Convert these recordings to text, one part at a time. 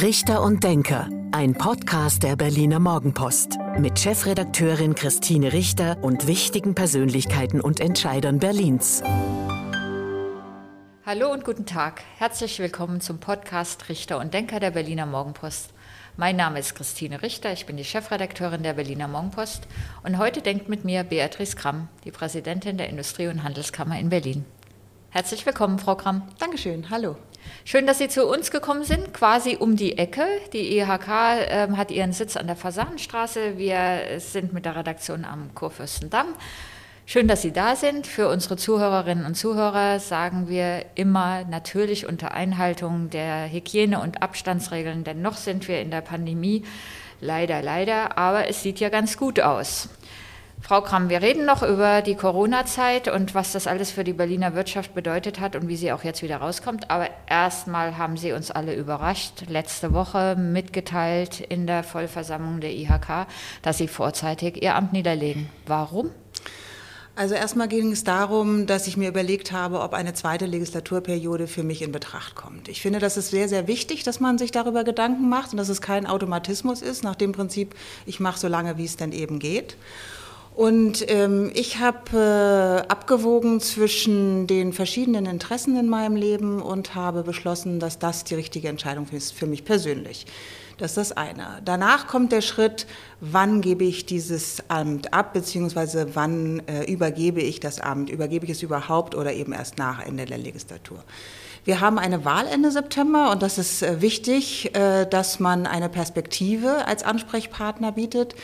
Richter und Denker, ein Podcast der Berliner Morgenpost mit Chefredakteurin Christine Richter und wichtigen Persönlichkeiten und Entscheidern Berlins. Hallo und guten Tag. Herzlich willkommen zum Podcast Richter und Denker der Berliner Morgenpost. Mein Name ist Christine Richter, ich bin die Chefredakteurin der Berliner Morgenpost und heute denkt mit mir Beatrice Kramm, die Präsidentin der Industrie- und Handelskammer in Berlin. Herzlich willkommen, Frau Kramm. Dankeschön, hallo. Schön, dass Sie zu uns gekommen sind, quasi um die Ecke. Die IHK äh, hat ihren Sitz an der Fasanenstraße. Wir sind mit der Redaktion am Kurfürstendamm. Schön, dass Sie da sind. Für unsere Zuhörerinnen und Zuhörer sagen wir immer natürlich unter Einhaltung der Hygiene- und Abstandsregeln, denn noch sind wir in der Pandemie. Leider, leider, aber es sieht ja ganz gut aus. Frau Kramm, wir reden noch über die Corona-Zeit und was das alles für die Berliner Wirtschaft bedeutet hat und wie sie auch jetzt wieder rauskommt. Aber erstmal haben Sie uns alle überrascht, letzte Woche mitgeteilt in der Vollversammlung der IHK, dass Sie vorzeitig Ihr Amt niederlegen. Warum? Also erstmal ging es darum, dass ich mir überlegt habe, ob eine zweite Legislaturperiode für mich in Betracht kommt. Ich finde, das ist sehr, sehr wichtig, dass man sich darüber Gedanken macht und dass es kein Automatismus ist, nach dem Prinzip, ich mache so lange, wie es denn eben geht. Und ähm, ich habe äh, abgewogen zwischen den verschiedenen Interessen in meinem Leben und habe beschlossen, dass das die richtige Entscheidung ist für mich persönlich. Das ist das eine. Danach kommt der Schritt, wann gebe ich dieses Amt ab, beziehungsweise wann äh, übergebe ich das Amt? Übergebe ich es überhaupt oder eben erst nach Ende der Legislatur? Wir haben eine Wahl Ende September und das ist äh, wichtig, äh, dass man eine Perspektive als Ansprechpartner bietet.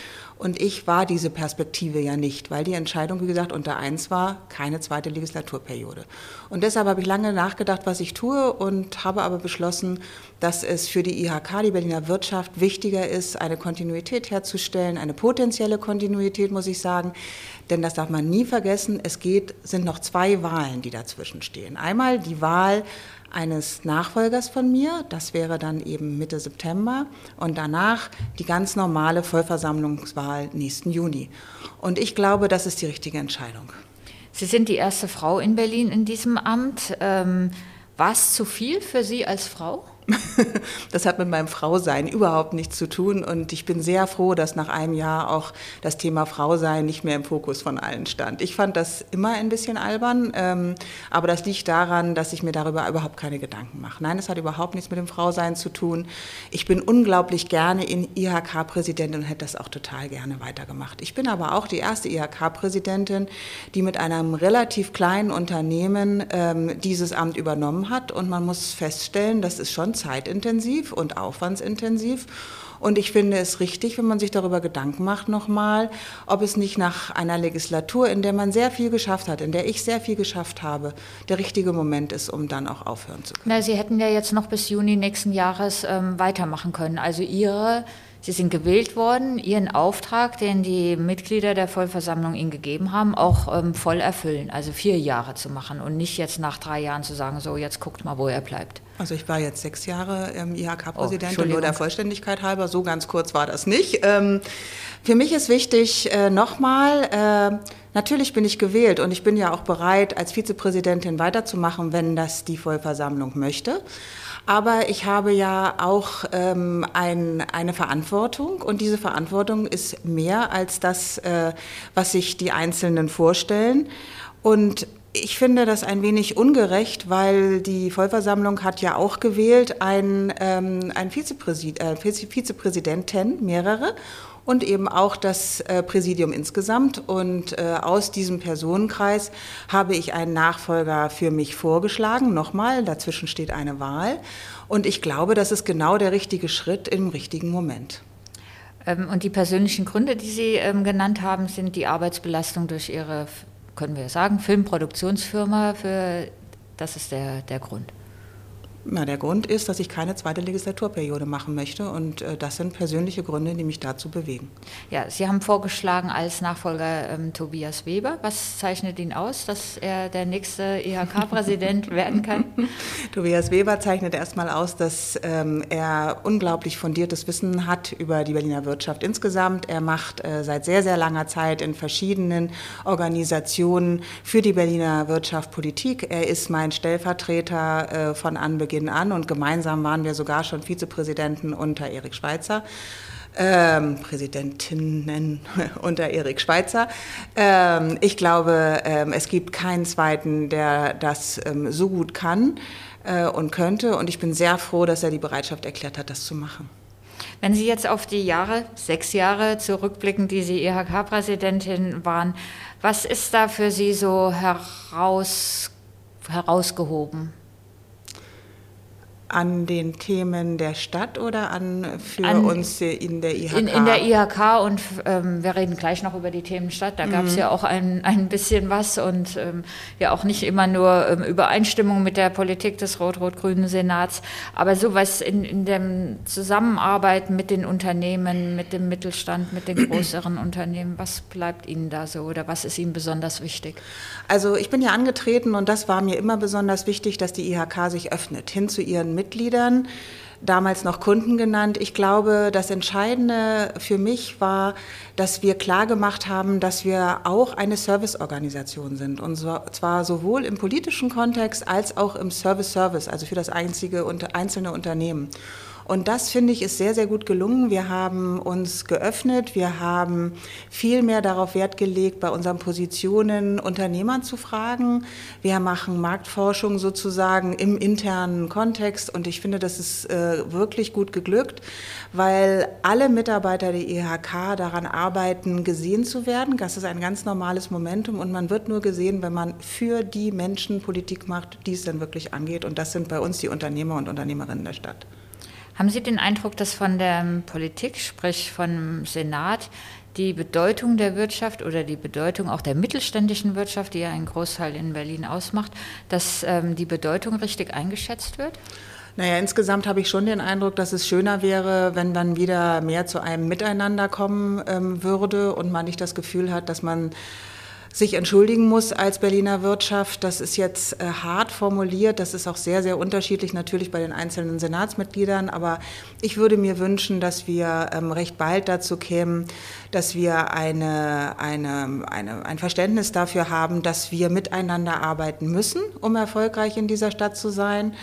Und ich war diese Perspektive ja nicht, weil die Entscheidung, wie gesagt, unter eins war, keine zweite Legislaturperiode. Und deshalb habe ich lange nachgedacht, was ich tue und habe aber beschlossen, dass es für die IHK, die Berliner Wirtschaft, wichtiger ist, eine Kontinuität herzustellen, eine potenzielle Kontinuität, muss ich sagen. Denn das darf man nie vergessen, es geht, sind noch zwei Wahlen, die dazwischen stehen. Einmal die Wahl eines Nachfolgers von mir. Das wäre dann eben Mitte September. Und danach die ganz normale Vollversammlungswahl nächsten Juni. Und ich glaube, das ist die richtige Entscheidung. Sie sind die erste Frau in Berlin in diesem Amt. Ähm, war es zu viel für Sie als Frau? Das hat mit meinem Frausein überhaupt nichts zu tun und ich bin sehr froh, dass nach einem Jahr auch das Thema Frausein nicht mehr im Fokus von allen stand. Ich fand das immer ein bisschen albern, ähm, aber das liegt daran, dass ich mir darüber überhaupt keine Gedanken mache. Nein, es hat überhaupt nichts mit dem Frausein zu tun. Ich bin unglaublich gerne in IHK-Präsidentin und hätte das auch total gerne weitergemacht. Ich bin aber auch die erste IHK-Präsidentin, die mit einem relativ kleinen Unternehmen ähm, dieses Amt übernommen hat und man muss feststellen, das ist schon zeitintensiv und aufwandsintensiv. Und ich finde es richtig, wenn man sich darüber Gedanken macht nochmal, ob es nicht nach einer Legislatur, in der man sehr viel geschafft hat, in der ich sehr viel geschafft habe, der richtige Moment ist, um dann auch aufhören zu können. Na, Sie hätten ja jetzt noch bis Juni nächsten Jahres ähm, weitermachen können. Also Ihre Sie sind gewählt worden, Ihren Auftrag, den die Mitglieder der Vollversammlung Ihnen gegeben haben, auch ähm, voll erfüllen. Also vier Jahre zu machen und nicht jetzt nach drei Jahren zu sagen, so jetzt guckt mal, wo er bleibt. Also ich war jetzt sechs Jahre ähm, IHK-Präsidentin, oh, nur der Vollständigkeit halber, so ganz kurz war das nicht. Ähm, für mich ist wichtig, äh, nochmal, äh, natürlich bin ich gewählt und ich bin ja auch bereit, als Vizepräsidentin weiterzumachen, wenn das die Vollversammlung möchte. Aber ich habe ja auch ähm, ein, eine Verantwortung und diese Verantwortung ist mehr als das, äh, was sich die Einzelnen vorstellen. Und ich finde das ein wenig ungerecht, weil die Vollversammlung hat ja auch gewählt ein, ähm, ein Vizepräsid äh, Vizepräsidenten, mehrere und eben auch das äh, Präsidium insgesamt. Und äh, aus diesem Personenkreis habe ich einen Nachfolger für mich vorgeschlagen. Nochmal, dazwischen steht eine Wahl. Und ich glaube, das ist genau der richtige Schritt im richtigen Moment. Ähm, und die persönlichen Gründe, die Sie ähm, genannt haben, sind die Arbeitsbelastung durch Ihre, können wir sagen, Filmproduktionsfirma. Für, das ist der, der Grund. Na, der Grund ist, dass ich keine zweite Legislaturperiode machen möchte und äh, das sind persönliche Gründe, die mich dazu bewegen. Ja, Sie haben vorgeschlagen als Nachfolger ähm, Tobias Weber. Was zeichnet ihn aus, dass er der nächste IHK-Präsident werden kann? Tobias Weber zeichnet erstmal aus, dass ähm, er unglaublich fundiertes Wissen hat über die Berliner Wirtschaft insgesamt. Er macht äh, seit sehr, sehr langer Zeit in verschiedenen Organisationen für die Berliner Wirtschaft Politik. Er ist mein Stellvertreter äh, von Anbeginn Beginn an und gemeinsam waren wir sogar schon Vizepräsidenten unter Erik Schweitzer. Ähm, Präsidentinnen unter Erik Schweitzer. Ähm, ich glaube, ähm, es gibt keinen zweiten, der das ähm, so gut kann äh, und könnte. Und ich bin sehr froh, dass er die Bereitschaft erklärt hat, das zu machen. Wenn Sie jetzt auf die Jahre, sechs Jahre zurückblicken, die Sie IHK-Präsidentin waren, was ist da für Sie so heraus, herausgehoben? An den Themen der Stadt oder an für an, uns in der IHK? In, in der IHK und ähm, wir reden gleich noch über die Themen Stadt. Da gab es mhm. ja auch ein, ein bisschen was und ähm, ja auch nicht immer nur ähm, Übereinstimmung mit der Politik des rot-rot-grünen Senats, aber sowas in, in der Zusammenarbeit mit den Unternehmen, mit dem Mittelstand, mit den größeren Unternehmen. Was bleibt Ihnen da so oder was ist Ihnen besonders wichtig? Also ich bin ja angetreten und das war mir immer besonders wichtig, dass die IHK sich öffnet hin zu ihren Mitgliedern, damals noch Kunden genannt. Ich glaube, das Entscheidende für mich war, dass wir klargemacht haben, dass wir auch eine Serviceorganisation sind. Und zwar sowohl im politischen Kontext als auch im Service-Service, also für das einzige, einzelne Unternehmen. Und das finde ich ist sehr, sehr gut gelungen. Wir haben uns geöffnet. Wir haben viel mehr darauf Wert gelegt, bei unseren Positionen Unternehmern zu fragen. Wir machen Marktforschung sozusagen im internen Kontext. Und ich finde, das ist äh, wirklich gut geglückt, weil alle Mitarbeiter der IHK daran arbeiten, gesehen zu werden. Das ist ein ganz normales Momentum. Und man wird nur gesehen, wenn man für die Menschen Politik macht, die es dann wirklich angeht. Und das sind bei uns die Unternehmer und Unternehmerinnen der Stadt. Haben Sie den Eindruck, dass von der Politik, sprich vom Senat, die Bedeutung der Wirtschaft oder die Bedeutung auch der mittelständischen Wirtschaft, die ja einen Großteil in Berlin ausmacht, dass ähm, die Bedeutung richtig eingeschätzt wird? Naja, insgesamt habe ich schon den Eindruck, dass es schöner wäre, wenn dann wieder mehr zu einem Miteinander kommen ähm, würde und man nicht das Gefühl hat, dass man sich entschuldigen muss als Berliner Wirtschaft. Das ist jetzt äh, hart formuliert. Das ist auch sehr, sehr unterschiedlich natürlich bei den einzelnen Senatsmitgliedern. Aber ich würde mir wünschen, dass wir ähm, recht bald dazu kämen, dass wir eine, eine, eine, ein Verständnis dafür haben, dass wir miteinander arbeiten müssen, um erfolgreich in dieser Stadt zu sein.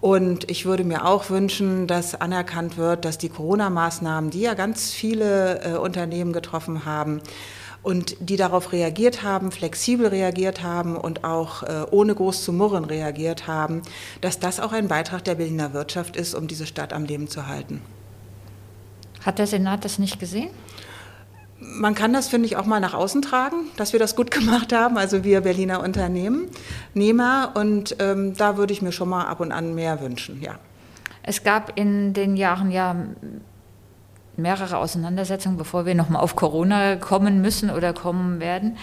Und ich würde mir auch wünschen, dass anerkannt wird, dass die Corona-Maßnahmen, die ja ganz viele äh, Unternehmen getroffen haben, und die darauf reagiert haben, flexibel reagiert haben und auch äh, ohne groß zu murren reagiert haben, dass das auch ein Beitrag der Berliner Wirtschaft ist, um diese Stadt am Leben zu halten. Hat der Senat das nicht gesehen? Man kann das, finde ich, auch mal nach außen tragen, dass wir das gut gemacht haben, also wir Berliner Unternehmen, Nehmer. Und ähm, da würde ich mir schon mal ab und an mehr wünschen, ja. Es gab in den Jahren ja mehrere Auseinandersetzungen, bevor wir nochmal auf Corona kommen müssen oder kommen werden.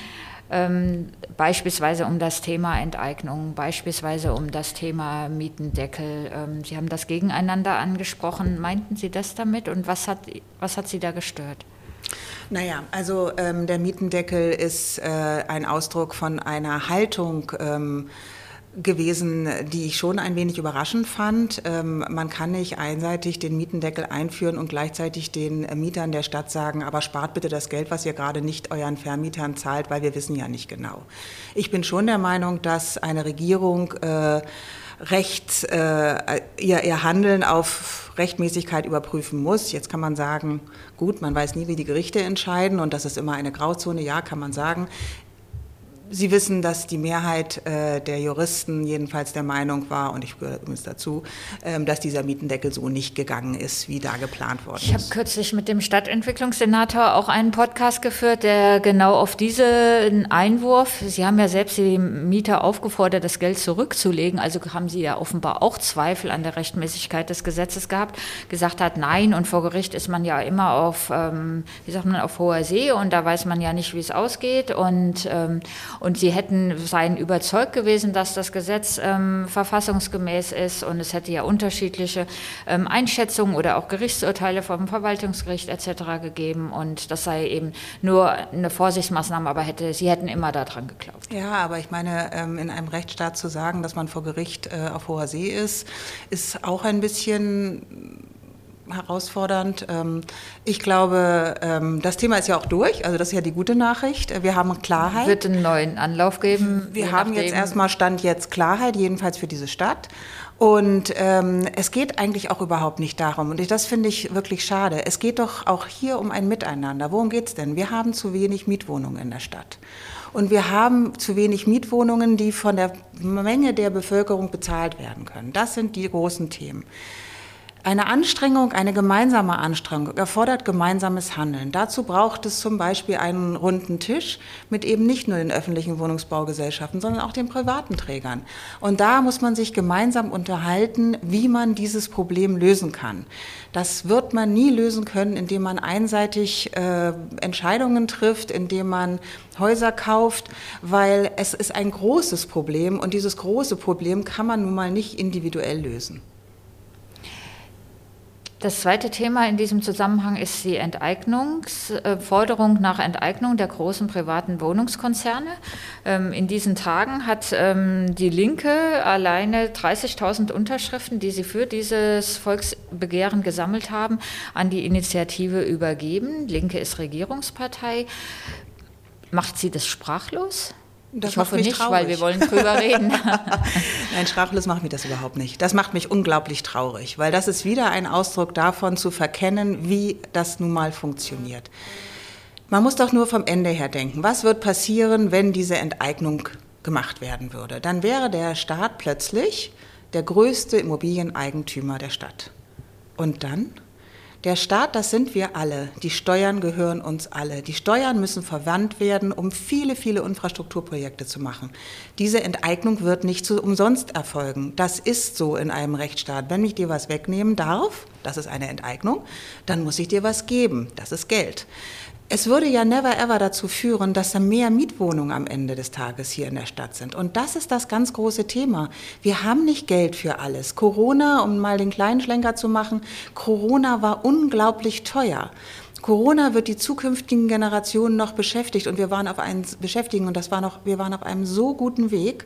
Ähm, beispielsweise um das Thema Enteignung, beispielsweise um das Thema Mietendeckel. Ähm, Sie haben das gegeneinander angesprochen. Meinten Sie das damit und was hat, was hat Sie da gestört? Naja, also ähm, der Mietendeckel ist äh, ein Ausdruck von einer Haltung, ähm, gewesen, die ich schon ein wenig überraschend fand. Ähm, man kann nicht einseitig den Mietendeckel einführen und gleichzeitig den Mietern der Stadt sagen, aber spart bitte das Geld, was ihr gerade nicht euren Vermietern zahlt, weil wir wissen ja nicht genau. Ich bin schon der Meinung, dass eine Regierung äh, Recht, äh, ihr, ihr Handeln auf Rechtmäßigkeit überprüfen muss. Jetzt kann man sagen, gut, man weiß nie, wie die Gerichte entscheiden und das ist immer eine Grauzone. Ja, kann man sagen. Sie wissen, dass die Mehrheit äh, der Juristen jedenfalls der Meinung war, und ich gehöre übrigens dazu, ähm, dass dieser Mietendeckel so nicht gegangen ist, wie da geplant worden ich ist. Ich habe kürzlich mit dem Stadtentwicklungssenator auch einen Podcast geführt, der genau auf diesen Einwurf, Sie haben ja selbst die Mieter aufgefordert, das Geld zurückzulegen, also haben Sie ja offenbar auch Zweifel an der Rechtmäßigkeit des Gesetzes gehabt, gesagt hat, nein, und vor Gericht ist man ja immer auf, ähm, wie sagt man, auf hoher See und da weiß man ja nicht, wie es ausgeht und ähm, und sie hätten, seien überzeugt gewesen, dass das Gesetz ähm, verfassungsgemäß ist und es hätte ja unterschiedliche ähm, Einschätzungen oder auch Gerichtsurteile vom Verwaltungsgericht etc. gegeben und das sei eben nur eine Vorsichtsmaßnahme, aber hätte, sie hätten immer daran geglaubt. Ja, aber ich meine, ähm, in einem Rechtsstaat zu sagen, dass man vor Gericht äh, auf hoher See ist, ist auch ein bisschen herausfordernd. Ähm, ich glaube, ähm, das Thema ist ja auch durch, also das ist ja die gute Nachricht. Wir haben Klarheit. Wird einen neuen Anlauf geben? Wir haben jetzt erstmal Stand jetzt Klarheit, jedenfalls für diese Stadt. Und ähm, es geht eigentlich auch überhaupt nicht darum, und das finde ich wirklich schade, es geht doch auch hier um ein Miteinander. Worum geht es denn? Wir haben zu wenig Mietwohnungen in der Stadt. Und wir haben zu wenig Mietwohnungen, die von der Menge der Bevölkerung bezahlt werden können. Das sind die großen Themen. Eine Anstrengung, eine gemeinsame Anstrengung erfordert gemeinsames Handeln. Dazu braucht es zum Beispiel einen runden Tisch mit eben nicht nur den öffentlichen Wohnungsbaugesellschaften, sondern auch den privaten Trägern. Und da muss man sich gemeinsam unterhalten, wie man dieses Problem lösen kann. Das wird man nie lösen können, indem man einseitig äh, Entscheidungen trifft, indem man Häuser kauft, weil es ist ein großes Problem und dieses große Problem kann man nun mal nicht individuell lösen. Das zweite Thema in diesem Zusammenhang ist die Enteignungsforderung nach Enteignung der großen privaten Wohnungskonzerne. Ähm, in diesen Tagen hat ähm, die Linke alleine 30.000 Unterschriften, die sie für dieses Volksbegehren gesammelt haben, an die Initiative übergeben. Linke ist Regierungspartei. Macht sie das sprachlos? Das ich hoffe nicht, traurig. weil wir wollen drüber reden. Nein, sprachlos macht mich das überhaupt nicht. Das macht mich unglaublich traurig, weil das ist wieder ein Ausdruck davon zu verkennen, wie das nun mal funktioniert. Man muss doch nur vom Ende her denken. Was wird passieren, wenn diese Enteignung gemacht werden würde? Dann wäre der Staat plötzlich der größte Immobilieneigentümer der Stadt. Und dann? Der Staat, das sind wir alle. Die Steuern gehören uns alle. Die Steuern müssen verwandt werden, um viele, viele Infrastrukturprojekte zu machen. Diese Enteignung wird nicht zu umsonst erfolgen. Das ist so in einem Rechtsstaat. Wenn ich dir was wegnehmen darf, das ist eine Enteignung, dann muss ich dir was geben. Das ist Geld. Es würde ja never ever dazu führen, dass da mehr Mietwohnungen am Ende des Tages hier in der Stadt sind. Und das ist das ganz große Thema. Wir haben nicht Geld für alles. Corona, um mal den kleinen Schlenker zu machen, Corona war unglaublich teuer. Corona wird die zukünftigen Generationen noch beschäftigt und wir waren auf einen beschäftigen und das war noch, wir waren auf einem so guten Weg.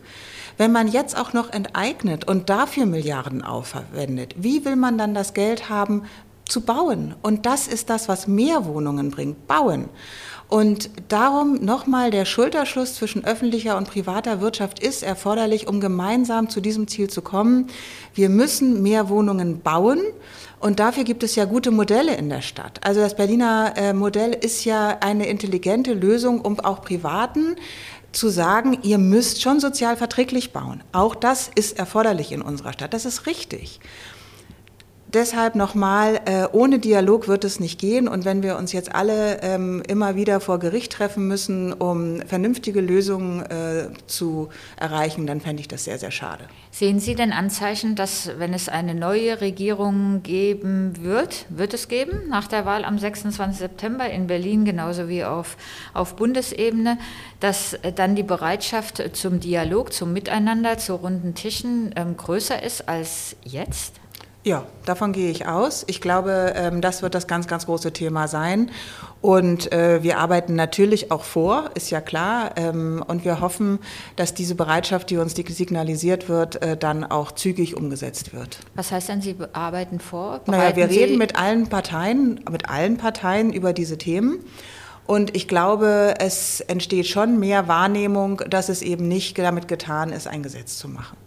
Wenn man jetzt auch noch enteignet und dafür Milliarden aufwendet, wie will man dann das Geld haben zu bauen. Und das ist das, was mehr Wohnungen bringt, bauen. Und darum nochmal der Schulterschluss zwischen öffentlicher und privater Wirtschaft ist erforderlich, um gemeinsam zu diesem Ziel zu kommen. Wir müssen mehr Wohnungen bauen. Und dafür gibt es ja gute Modelle in der Stadt. Also das Berliner äh, Modell ist ja eine intelligente Lösung, um auch Privaten zu sagen, ihr müsst schon sozial verträglich bauen. Auch das ist erforderlich in unserer Stadt. Das ist richtig deshalb nochmal, äh, ohne Dialog wird es nicht gehen. Und wenn wir uns jetzt alle ähm, immer wieder vor Gericht treffen müssen, um vernünftige Lösungen äh, zu erreichen, dann fände ich das sehr, sehr schade. Sehen Sie denn Anzeichen, dass wenn es eine neue Regierung geben wird, wird es geben, nach der Wahl am 26. September in Berlin, genauso wie auf, auf Bundesebene, dass dann die Bereitschaft zum Dialog, zum Miteinander, zu runden Tischen ähm, größer ist als jetzt? Ja, davon gehe ich aus. Ich glaube, ähm, das wird das ganz, ganz große Thema sein. Und äh, wir arbeiten natürlich auch vor, ist ja klar. Ähm, und wir hoffen, dass diese Bereitschaft, die uns signalisiert wird, äh, dann auch zügig umgesetzt wird. Was heißt denn, Sie arbeiten vor? Bereiten naja, wir Sie reden mit allen Parteien, mit allen Parteien über diese Themen. Und ich glaube, es entsteht schon mehr Wahrnehmung, dass es eben nicht damit getan ist, ein Gesetz zu machen.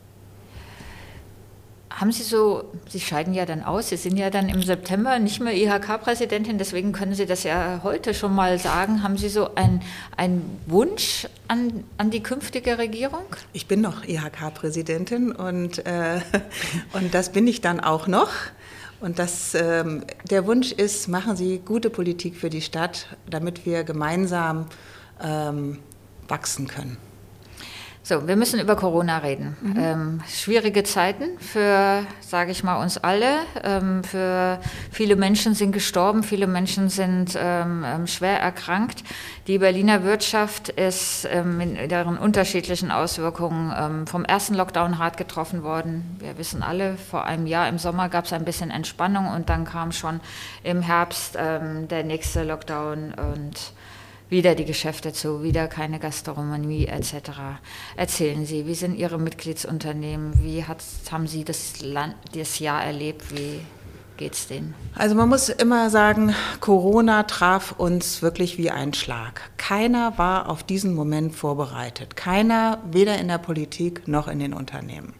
Haben Sie so, Sie scheiden ja dann aus, Sie sind ja dann im September nicht mehr IHK-Präsidentin, deswegen können Sie das ja heute schon mal sagen. Haben Sie so einen Wunsch an, an die künftige Regierung? Ich bin noch IHK-Präsidentin und, äh, und das bin ich dann auch noch. Und das, ähm, der Wunsch ist, machen Sie gute Politik für die Stadt, damit wir gemeinsam ähm, wachsen können. So, wir müssen über Corona reden. Mhm. Ähm, schwierige Zeiten für, sage ich mal, uns alle. Ähm, für viele Menschen sind gestorben, viele Menschen sind ähm, ähm schwer erkrankt. Die Berliner Wirtschaft ist ähm, in ihren unterschiedlichen Auswirkungen ähm, vom ersten Lockdown hart getroffen worden. Wir wissen alle, vor einem Jahr im Sommer gab es ein bisschen Entspannung und dann kam schon im Herbst der nächste Lockdown und wieder die Geschäfte zu, wieder keine Gastronomie etc. Erzählen Sie, wie sind Ihre Mitgliedsunternehmen? Wie hat, haben Sie das, Land, das Jahr erlebt? Wie geht es denen? Also man muss immer sagen, Corona traf uns wirklich wie ein Schlag. Keiner war auf diesen Moment vorbereitet. Keiner, weder in der Politik noch in den Unternehmen.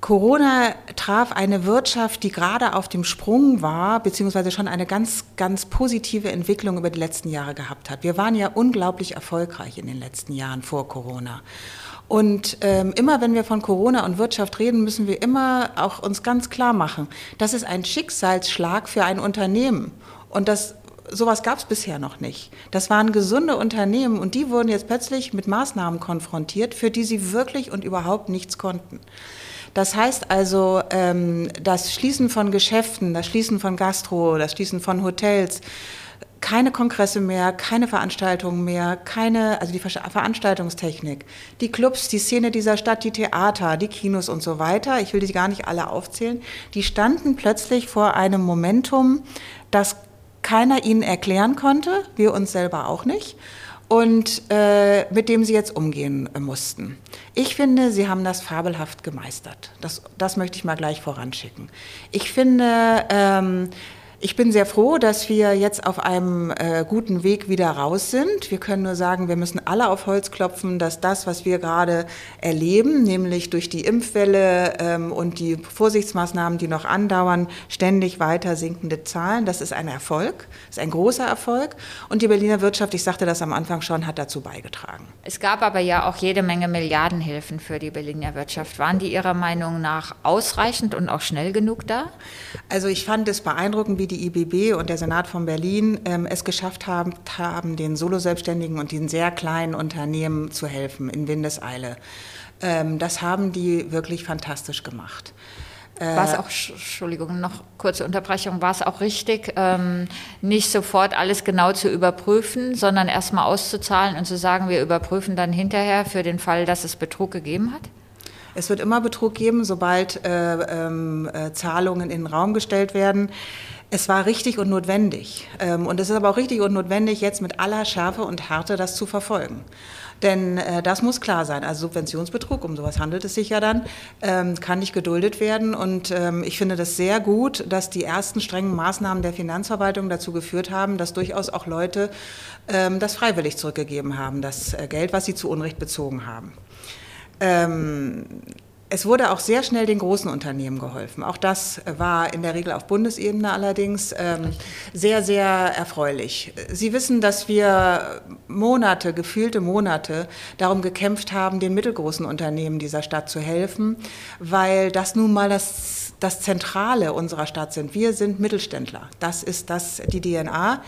Corona traf eine Wirtschaft, die gerade auf dem Sprung war, beziehungsweise schon eine ganz, ganz positive Entwicklung über die letzten Jahre gehabt hat. Wir waren ja unglaublich erfolgreich in den letzten Jahren vor Corona. Und ähm, immer wenn wir von Corona und Wirtschaft reden, müssen wir immer auch uns ganz klar machen, das ist ein Schicksalsschlag für ein Unternehmen. Und das sowas gab es bisher noch nicht. Das waren gesunde Unternehmen und die wurden jetzt plötzlich mit Maßnahmen konfrontiert, für die sie wirklich und überhaupt nichts konnten. Das heißt also, ähm, das Schließen von Geschäften, das Schließen von Gastro, das Schließen von Hotels, keine Kongresse mehr, keine Veranstaltungen mehr, keine, also die Veranstaltungstechnik, die Clubs, die Szene dieser Stadt, die Theater, die Kinos und so weiter, ich will die gar nicht alle aufzählen, die standen plötzlich vor einem Momentum, das keiner ihnen erklären konnte, wir uns selber auch nicht und äh, mit dem sie jetzt umgehen äh, mussten. Ich finde, sie haben das fabelhaft gemeistert. Das, das möchte ich mal gleich voranschicken. Ich finde, ähm, ich bin sehr froh, dass wir jetzt auf einem äh, guten Weg wieder raus sind. Wir können nur sagen, wir müssen alle auf Holz klopfen, dass das, was wir gerade erleben, nämlich durch die Impfwelle ähm, und die Vorsichtsmaßnahmen, die noch andauern, ständig weiter sinkende Zahlen, das ist ein Erfolg, ist ein großer Erfolg. Und die Berliner Wirtschaft, ich sagte das am Anfang schon, hat dazu beigetragen. Es gab aber ja auch jede Menge Milliardenhilfen für die Berliner Wirtschaft. Waren die Ihrer Meinung nach ausreichend und auch schnell genug da? Also ich fand es beeindruckend, wie die IBB und der Senat von Berlin ähm, es geschafft haben, haben, den Solo-Selbstständigen und den sehr kleinen Unternehmen zu helfen in Windeseile. Ähm, das haben die wirklich fantastisch gemacht. War es auch, Entschuldigung, noch kurze Unterbrechung, war es auch richtig, ähm, nicht sofort alles genau zu überprüfen, sondern erstmal auszuzahlen und zu sagen, wir überprüfen dann hinterher für den Fall, dass es Betrug gegeben hat? Es wird immer Betrug geben, sobald äh, ähm, äh, Zahlungen in den Raum gestellt werden. Es war richtig und notwendig. Ähm, und es ist aber auch richtig und notwendig, jetzt mit aller Schärfe und Härte das zu verfolgen. Denn äh, das muss klar sein. Also Subventionsbetrug, um sowas handelt es sich ja dann, ähm, kann nicht geduldet werden. Und ähm, ich finde das sehr gut, dass die ersten strengen Maßnahmen der Finanzverwaltung dazu geführt haben, dass durchaus auch Leute ähm, das freiwillig zurückgegeben haben, das äh, Geld, was sie zu Unrecht bezogen haben. Es wurde auch sehr schnell den großen Unternehmen geholfen. Auch das war in der Regel auf Bundesebene allerdings ähm, sehr, sehr erfreulich. Sie wissen, dass wir Monate, gefühlte Monate darum gekämpft haben, den mittelgroßen Unternehmen dieser Stadt zu helfen, weil das nun mal das, das Zentrale unserer Stadt sind. Wir sind Mittelständler. Das ist das, die DNA.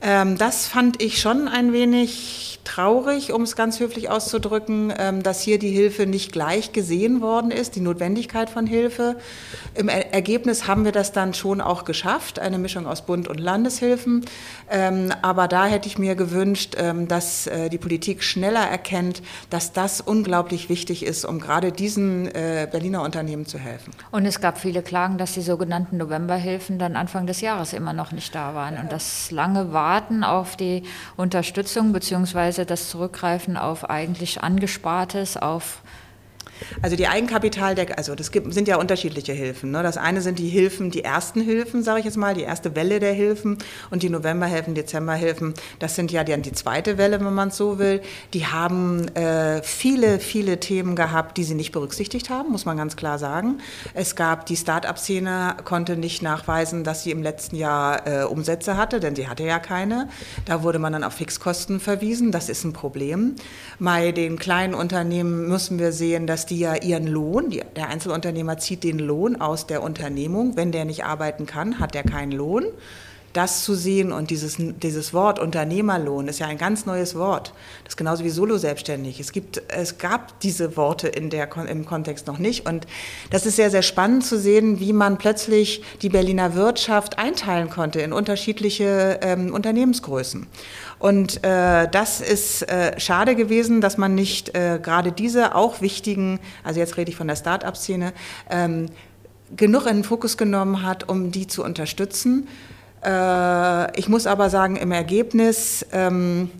Ähm, das fand ich schon ein wenig traurig, um es ganz höflich auszudrücken, ähm, dass hier die Hilfe nicht gleich gesehen worden ist, die Notwendigkeit von Hilfe. Im Ergebnis haben wir das dann schon auch geschafft, eine Mischung aus Bund und Landeshilfen. Ähm, aber da hätte ich mir gewünscht, dass äh, die Politik schneller erkennt, dass das unglaublich wichtig ist, um gerade diesen äh, Berliner Unternehmen zu helfen. Und es gab viele Klagen, dass die sogenannten Novemberhilfen dann Anfang des Jahres immer noch nicht da waren und das lange war warten auf die Unterstützung beziehungsweise das Zurückgreifen auf eigentlich angespartes, auf also die Eigenkapitaldeckung, also das gibt, sind ja unterschiedliche Hilfen. Ne? Das eine sind die Hilfen, die ersten Hilfen, sage ich jetzt mal, die erste Welle der Hilfen und die Novemberhilfen, Dezemberhilfen, das sind ja dann die zweite Welle, wenn man es so will. Die haben äh, viele, viele Themen gehabt, die sie nicht berücksichtigt haben, muss man ganz klar sagen. Es gab die Start-up-Szene, konnte nicht nachweisen, dass sie im letzten Jahr äh, Umsätze hatte, denn sie hatte ja keine. Da wurde man dann auf Fixkosten verwiesen, das ist ein Problem. Bei den kleinen Unternehmen müssen wir sehen, dass die ja ihren Lohn, die, der Einzelunternehmer zieht den Lohn aus der Unternehmung. Wenn der nicht arbeiten kann, hat er keinen Lohn. Das zu sehen und dieses, dieses Wort Unternehmerlohn ist ja ein ganz neues Wort. Das ist genauso wie Solo-Selbstständig. Es, es gab diese Worte in der, im Kontext noch nicht. Und das ist sehr, sehr spannend zu sehen, wie man plötzlich die Berliner Wirtschaft einteilen konnte in unterschiedliche ähm, Unternehmensgrößen. Und äh, das ist äh, schade gewesen, dass man nicht äh, gerade diese auch wichtigen, also jetzt rede ich von der Start-up-Szene, ähm, genug in den Fokus genommen hat, um die zu unterstützen. Äh, ich muss aber sagen, im Ergebnis ähm,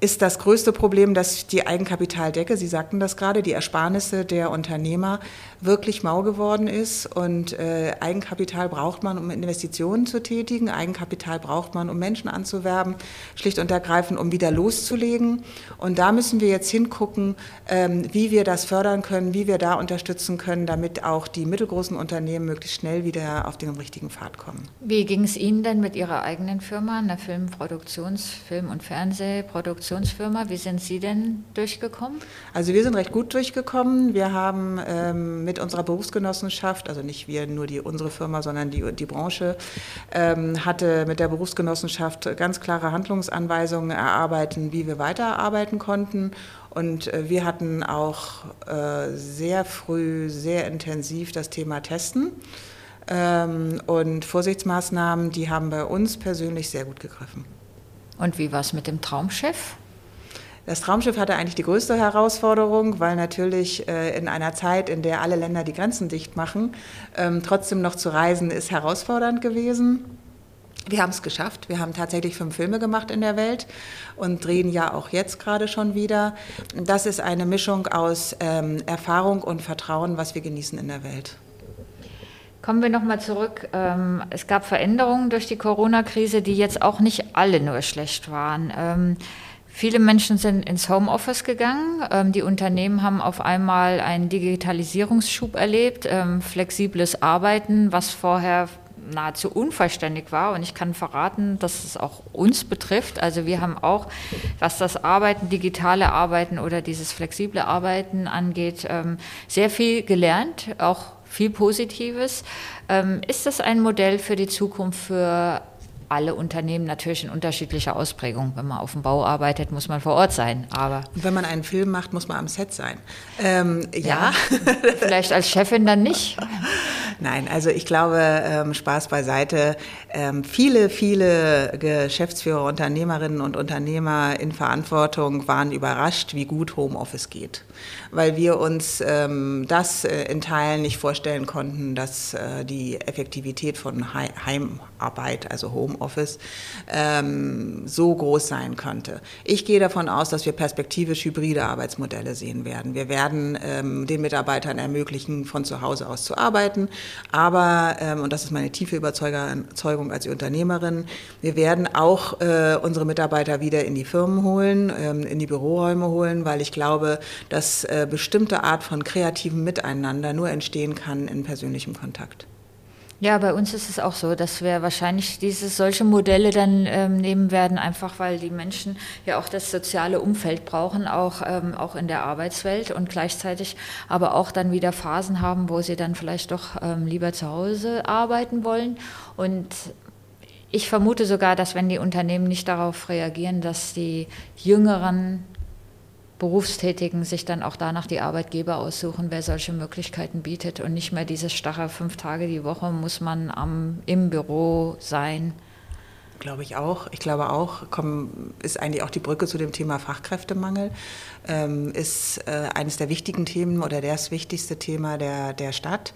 ist das größte Problem, dass die Eigenkapitaldecke, Sie sagten das gerade, die Ersparnisse der Unternehmer wirklich mau geworden ist. Und äh, Eigenkapital braucht man, um Investitionen zu tätigen. Eigenkapital braucht man, um Menschen anzuwerben, schlicht und ergreifend, um wieder loszulegen. Und da müssen wir jetzt hingucken, ähm, wie wir das fördern können, wie wir da unterstützen können, damit auch die mittelgroßen Unternehmen möglichst schnell wieder auf den richtigen Pfad kommen. Wie ging es Ihnen denn mit Ihrer eigenen Firma, einer Filmproduktions-, Film- und Fernsehproduktionsfirma? Wie sind Sie denn durchgekommen? Also wir sind recht gut durchgekommen. Wir haben ähm, mit unserer Berufsgenossenschaft, also nicht wir, nur die, unsere Firma, sondern die, die Branche, ähm, hatte mit der Berufsgenossenschaft ganz klare Handlungsanweisungen erarbeitet, wie wir weiterarbeiten konnten. Und äh, wir hatten auch äh, sehr früh, sehr intensiv das Thema Testen. Ähm, und Vorsichtsmaßnahmen, die haben bei uns persönlich sehr gut gegriffen. Und wie war es mit dem Traumschiff? Das Traumschiff hatte eigentlich die größte Herausforderung, weil natürlich äh, in einer Zeit, in der alle Länder die Grenzen dicht machen, ähm, trotzdem noch zu reisen, ist herausfordernd gewesen. Wir haben es geschafft. Wir haben tatsächlich fünf Filme gemacht in der Welt und drehen ja auch jetzt gerade schon wieder. Das ist eine Mischung aus ähm, Erfahrung und Vertrauen, was wir genießen in der Welt. Kommen wir nochmal zurück. Ähm, es gab Veränderungen durch die Corona-Krise, die jetzt auch nicht alle nur schlecht waren. Ähm, viele Menschen sind ins Homeoffice gegangen. Ähm, die Unternehmen haben auf einmal einen Digitalisierungsschub erlebt, flexibles Arbeiten, was vorher nahezu unvollständig war. Und ich kann verraten, dass es auch uns betrifft. Also wir haben auch, was das Arbeiten, digitale Arbeiten oder dieses flexible Arbeiten angeht, sehr viel gelernt, auch viel Positives. Ähm, ist das ein Modell für die Zukunft für alle Unternehmen natürlich in unterschiedlicher Ausprägung. Wenn man auf dem Bau arbeitet, muss man vor Ort sein. Aber Und wenn man einen Film macht, muss man am Set sein. Ähm, ja. ja. Vielleicht als Chefin dann nicht. Nein, also ich glaube, ähm, Spaß beiseite. Ähm, viele, viele Geschäftsführer, Unternehmerinnen und Unternehmer in Verantwortung waren überrascht, wie gut Homeoffice geht. Weil wir uns ähm, das äh, in Teilen nicht vorstellen konnten, dass äh, die Effektivität von He Heimarbeit, also Homeoffice, ähm, so groß sein könnte. Ich gehe davon aus, dass wir perspektivisch hybride Arbeitsmodelle sehen werden. Wir werden ähm, den Mitarbeitern ermöglichen, von zu Hause aus zu arbeiten. Aber, ähm, und das ist meine tiefe Überzeugung als Unternehmerin, wir werden auch äh, unsere Mitarbeiter wieder in die Firmen holen, ähm, in die Büroräume holen, weil ich glaube, dass äh, bestimmte Art von kreativem Miteinander nur entstehen kann in persönlichem Kontakt. Ja, bei uns ist es auch so, dass wir wahrscheinlich diese solche Modelle dann ähm, nehmen werden, einfach weil die Menschen ja auch das soziale Umfeld brauchen, auch, ähm, auch in der Arbeitswelt und gleichzeitig aber auch dann wieder Phasen haben, wo sie dann vielleicht doch ähm, lieber zu Hause arbeiten wollen. Und ich vermute sogar, dass wenn die Unternehmen nicht darauf reagieren, dass die jüngeren Berufstätigen sich dann auch danach die Arbeitgeber aussuchen, wer solche Möglichkeiten bietet und nicht mehr dieses starre fünf Tage die Woche muss man am, im Büro sein. Glaube ich auch. Ich glaube auch, komm, ist eigentlich auch die Brücke zu dem Thema Fachkräftemangel, ähm, ist äh, eines der wichtigen Themen oder das wichtigste Thema der, der Stadt.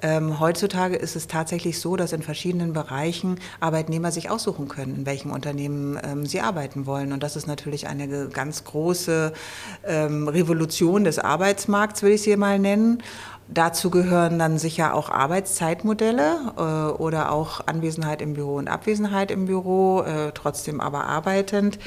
Ähm, heutzutage ist es tatsächlich so, dass in verschiedenen Bereichen Arbeitnehmer sich aussuchen können, in welchem Unternehmen ähm, sie arbeiten wollen. Und das ist natürlich eine ganz große ähm, Revolution des Arbeitsmarkts, würde ich sie mal nennen. Dazu gehören dann sicher auch Arbeitszeitmodelle äh, oder auch Anwesenheit im Büro und Abwesenheit im Büro, äh, trotzdem aber arbeitend.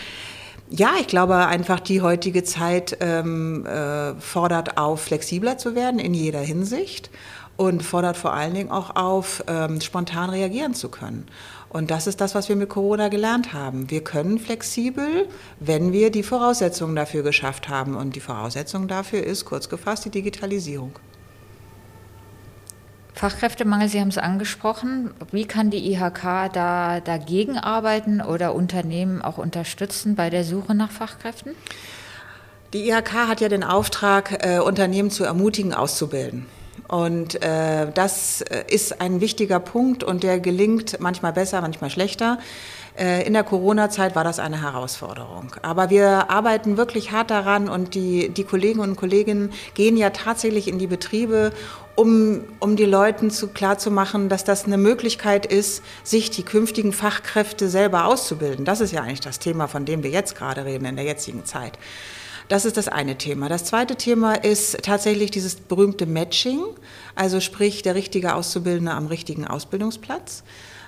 Ja, ich glaube einfach, die heutige Zeit ähm, äh, fordert auf, flexibler zu werden in jeder Hinsicht und fordert vor allen Dingen auch auf, ähm, spontan reagieren zu können. Und das ist das, was wir mit Corona gelernt haben. Wir können flexibel, wenn wir die Voraussetzungen dafür geschafft haben. Und die Voraussetzung dafür ist, kurz gefasst, die Digitalisierung. Fachkräftemangel, Sie haben es angesprochen. Wie kann die IHK da dagegen arbeiten oder Unternehmen auch unterstützen bei der Suche nach Fachkräften? Die IHK hat ja den Auftrag, äh, Unternehmen zu ermutigen, auszubilden. Und äh, das äh, ist ein wichtiger Punkt und der gelingt manchmal besser, manchmal schlechter. Äh, in der Corona-Zeit war das eine Herausforderung. Aber wir arbeiten wirklich hart daran und die, die Kollegen und Kolleginnen gehen ja tatsächlich in die Betriebe, um, um die Leuten zu, klarzumachen, dass das eine Möglichkeit ist, sich die künftigen Fachkräfte selber auszubilden. Das ist ja eigentlich das Thema, von dem wir jetzt gerade reden in der jetzigen Zeit. Das ist das eine Thema. Das zweite Thema ist tatsächlich dieses berühmte Matching, also sprich der richtige Auszubildende am richtigen Ausbildungsplatz.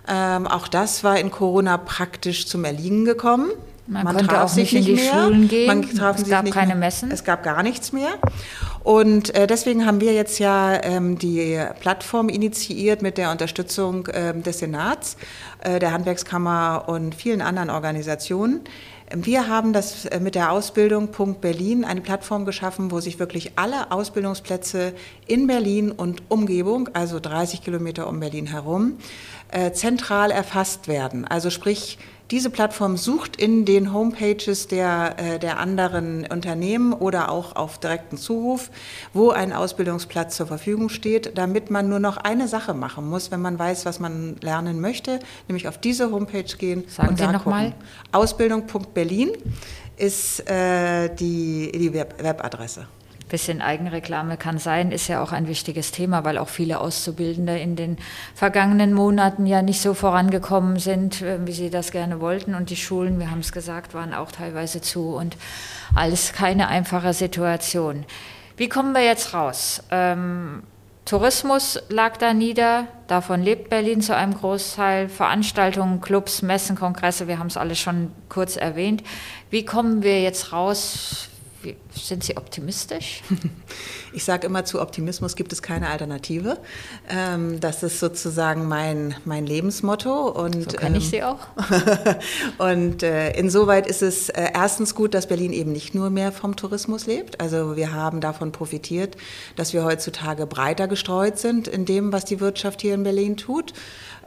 Ähm, auch das war in Corona praktisch zum Erliegen gekommen. Man, man konnte auch nicht in die mehr. Schulen gehen. Es gab keine Messen. Es gab gar nichts mehr. Und äh, deswegen haben wir jetzt ja ähm, die Plattform initiiert mit der Unterstützung ähm, des Senats, äh, der Handwerkskammer und vielen anderen Organisationen. Wir haben das äh, mit der Ausbildung Berlin eine Plattform geschaffen, wo sich wirklich alle Ausbildungsplätze in Berlin und Umgebung, also 30 Kilometer um Berlin herum, äh, zentral erfasst werden. Also sprich, diese Plattform sucht in den Homepages der, äh, der anderen Unternehmen oder auch auf direkten Zuruf, wo ein Ausbildungsplatz zur Verfügung steht, damit man nur noch eine Sache machen muss, wenn man weiß, was man lernen möchte, nämlich auf diese Homepage gehen. Sagen und Sie nochmal. Ausbildung.berlin ist äh, die, die Web Webadresse bisschen Eigenreklame kann sein, ist ja auch ein wichtiges Thema, weil auch viele Auszubildende in den vergangenen Monaten ja nicht so vorangekommen sind, äh, wie sie das gerne wollten. Und die Schulen, wir haben es gesagt, waren auch teilweise zu und alles keine einfache Situation. Wie kommen wir jetzt raus? Ähm, Tourismus lag da nieder, davon lebt Berlin zu einem Großteil. Veranstaltungen, Clubs, Messen, Kongresse, wir haben es alle schon kurz erwähnt. Wie kommen wir jetzt raus? Wie, sind Sie optimistisch? Ich sage immer, zu Optimismus gibt es keine Alternative. Ähm, das ist sozusagen mein, mein Lebensmotto. Und, so kenne ich Sie auch. und äh, insoweit ist es äh, erstens gut, dass Berlin eben nicht nur mehr vom Tourismus lebt. Also wir haben davon profitiert, dass wir heutzutage breiter gestreut sind in dem, was die Wirtschaft hier in Berlin tut.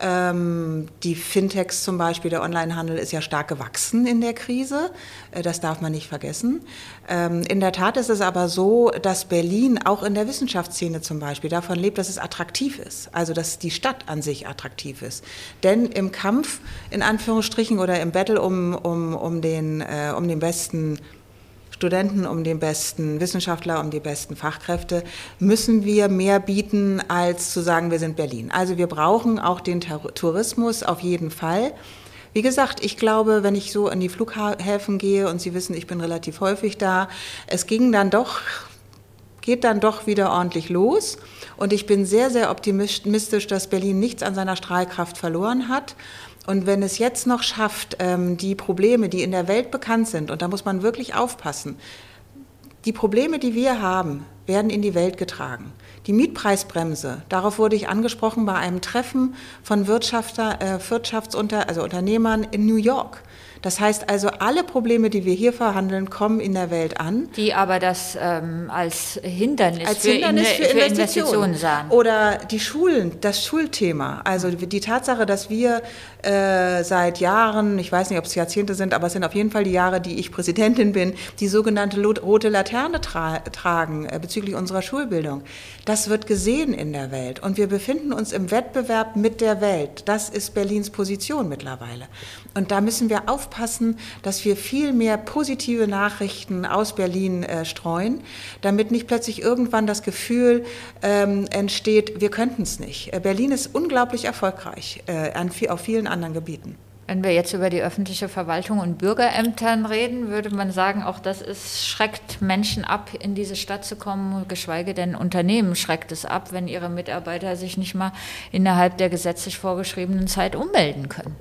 Ähm, die Fintechs zum Beispiel, der Onlinehandel ist ja stark gewachsen in der Krise. Äh, das darf man nicht vergessen. Ähm, in der Tat ist es aber so, dass Berlin auch in der Wissenschaftsszene zum Beispiel davon lebt, dass es attraktiv ist. Also dass die Stadt an sich attraktiv ist. Denn im Kampf, in Anführungsstrichen, oder im Battle um, um, um, den, äh, um den besten Studenten, um den besten Wissenschaftler, um die besten Fachkräfte, müssen wir mehr bieten, als zu sagen, wir sind Berlin. Also wir brauchen auch den Tourismus auf jeden Fall. Wie gesagt, ich glaube, wenn ich so an die Flughäfen gehe und Sie wissen, ich bin relativ häufig da, es ging dann doch, geht dann doch wieder ordentlich los. Und ich bin sehr, sehr optimistisch, dass Berlin nichts an seiner Strahlkraft verloren hat. Und wenn es jetzt noch schafft, ähm, die Probleme, die in der Welt bekannt sind, und da muss man wirklich aufpassen, die Probleme, die wir haben, werden in die Welt getragen. Die Mietpreisbremse, darauf wurde ich angesprochen bei einem Treffen von Wirtschafter, äh, Wirtschaftsunter, also Unternehmern in New York. Das heißt also, alle Probleme, die wir hier verhandeln, kommen in der Welt an. Die aber das ähm, als Hindernis, als Hindernis für, für, Investitionen sahen. Oder die Schulen, das Schulthema. Also die Tatsache, dass wir äh, seit Jahren, ich weiß nicht, ob es Jahrzehnte sind, aber es sind auf jeden Fall die Jahre, die ich Präsidentin bin, die sogenannte rote Laterne tra tragen äh, bezüglich unserer Schulbildung. Das wird gesehen in der Welt. Und wir befinden uns im Wettbewerb mit der Welt. Das ist Berlins Position mittlerweile. Und da müssen wir aufpassen, dass wir viel mehr positive Nachrichten aus Berlin äh, streuen, damit nicht plötzlich irgendwann das Gefühl ähm, entsteht, wir könnten es nicht. Äh, Berlin ist unglaublich erfolgreich äh, an, auf vielen anderen Gebieten. Wenn wir jetzt über die öffentliche Verwaltung und Bürgerämtern reden, würde man sagen, auch das ist, schreckt Menschen ab, in diese Stadt zu kommen, geschweige denn Unternehmen schreckt es ab, wenn ihre Mitarbeiter sich nicht mal innerhalb der gesetzlich vorgeschriebenen Zeit ummelden können.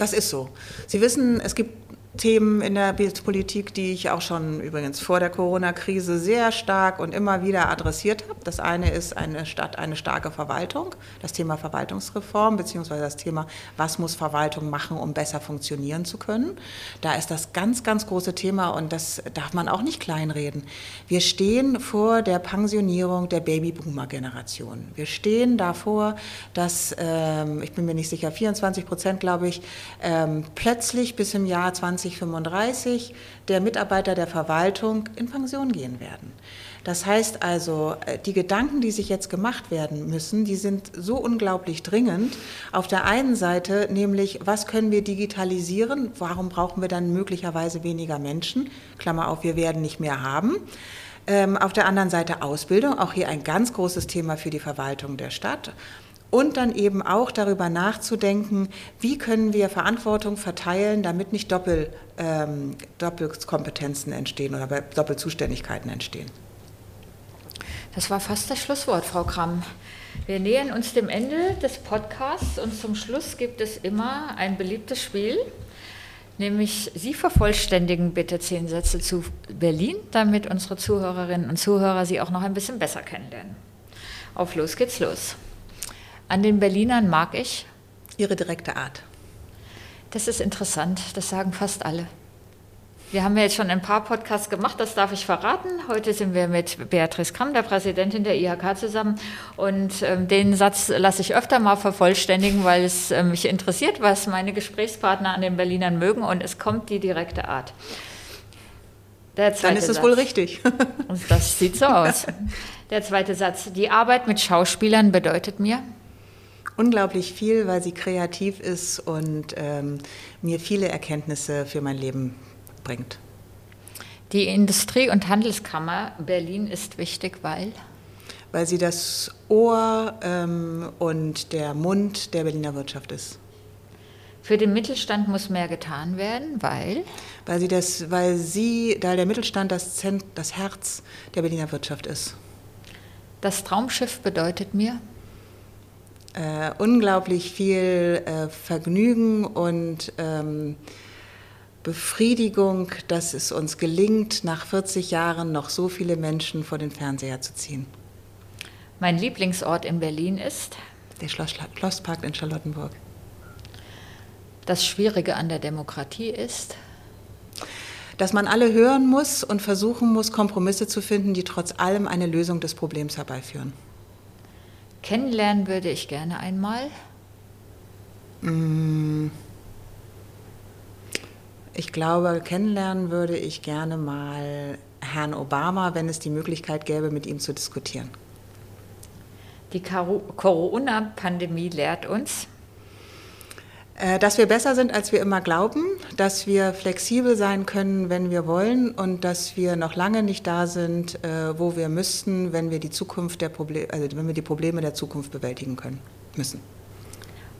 Das ist so. Sie wissen, es gibt Themen in der Politik, die ich auch schon übrigens vor der Corona-Krise sehr stark und immer wieder adressiert habe. Das eine ist eine Stadt, eine starke Verwaltung, das Thema Verwaltungsreform, beziehungsweise das Thema, was muss Verwaltung machen, um besser funktionieren zu können. Da ist das ganz, ganz große Thema und das darf man auch nicht kleinreden. Wir stehen vor der Pensionierung der Babyboomer-Generation. Wir stehen davor, dass, ähm, ich bin mir nicht sicher, 24 Prozent, glaube ich, ähm, plötzlich bis im Jahr 20 2035 der Mitarbeiter der Verwaltung in Pension gehen werden. Das heißt also, äh, die Gedanken, die sich jetzt gemacht werden müssen, die sind so unglaublich dringend. Auf der einen Seite nämlich, was können wir digitalisieren? Warum brauchen wir dann möglicherweise weniger Menschen? Klammer auf, wir werden nicht mehr haben. Ähm, auf der anderen Seite Ausbildung, auch hier ein ganz großes Thema für die Verwaltung der Stadt. Und dann eben auch darüber nachzudenken, wie können wir Verantwortung verteilen, damit nicht Doppel, ähm, Doppelkompetenzen entstehen oder Doppelzuständigkeiten entstehen. Das war fast das Schlusswort, Frau Kramm. Wir nähern uns dem Ende des Podcasts und zum Schluss gibt es immer ein beliebtes Spiel, nämlich Sie vervollständigen bitte zehn Sätze zu Berlin, damit unsere Zuhörerinnen und Zuhörer Sie auch noch ein bisschen besser kennenlernen. Auf los geht's los. An den Berlinern mag ich ihre direkte Art. Das ist interessant, das sagen fast alle. Wir haben ja jetzt schon ein paar Podcasts gemacht, das darf ich verraten. Heute sind wir mit Beatrice Kramm, der Präsidentin der IHK, zusammen. Und ähm, den Satz lasse ich öfter mal vervollständigen, weil es äh, mich interessiert, was meine Gesprächspartner an den Berlinern mögen. Und es kommt die direkte Art. Dann ist es wohl richtig. Und das sieht so aus. Der zweite Satz. Die Arbeit mit Schauspielern bedeutet mir? Unglaublich viel, weil sie kreativ ist und ähm, mir viele Erkenntnisse für mein Leben bringt. Die Industrie- und Handelskammer Berlin ist wichtig, weil? Weil sie das Ohr ähm, und der Mund der Berliner Wirtschaft ist. Für den Mittelstand muss mehr getan werden, weil? Weil sie das, weil sie, da der Mittelstand das, Zent, das Herz der Berliner Wirtschaft ist. Das Traumschiff bedeutet mir? Äh, unglaublich viel äh, Vergnügen und ähm, Befriedigung, dass es uns gelingt, nach 40 Jahren noch so viele Menschen vor den Fernseher zu ziehen. Mein Lieblingsort in Berlin ist? Der Schloss, Schlosspark in Charlottenburg. Das Schwierige an der Demokratie ist? Dass man alle hören muss und versuchen muss, Kompromisse zu finden, die trotz allem eine Lösung des Problems herbeiführen. Kennenlernen würde ich gerne einmal. Mm. Ich glaube, kennenlernen würde ich gerne mal Herrn Obama, wenn es die Möglichkeit gäbe, mit ihm zu diskutieren. Die Corona-Pandemie lehrt uns, dass wir besser sind, als wir immer glauben, dass wir flexibel sein können, wenn wir wollen und dass wir noch lange nicht da sind, äh, wo wir müssten, wenn wir die Zukunft der Probleme, also wenn wir die Probleme der Zukunft bewältigen können müssen.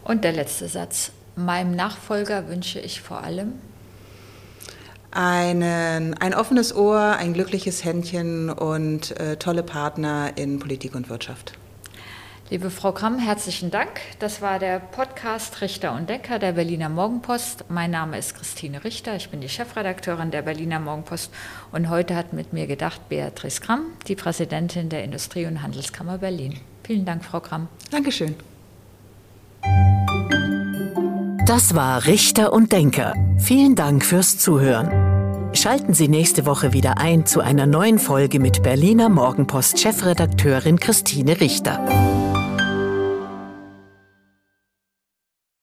Und der letzte Satz: Meinem Nachfolger wünsche ich vor allem einen, ein offenes Ohr, ein glückliches Händchen und äh, tolle Partner in Politik und Wirtschaft. Liebe Frau Kramm, herzlichen Dank. Das war der Podcast Richter und Denker der Berliner Morgenpost. Mein Name ist Christine Richter, ich bin die Chefredakteurin der Berliner Morgenpost und heute hat mit mir gedacht Beatrice Kramm, die Präsidentin der Industrie- und Handelskammer Berlin. Vielen Dank, Frau Kramm. Dankeschön. Das war Richter und Denker. Vielen Dank fürs Zuhören. Schalten Sie nächste Woche wieder ein zu einer neuen Folge mit Berliner Morgenpost Chefredakteurin Christine Richter.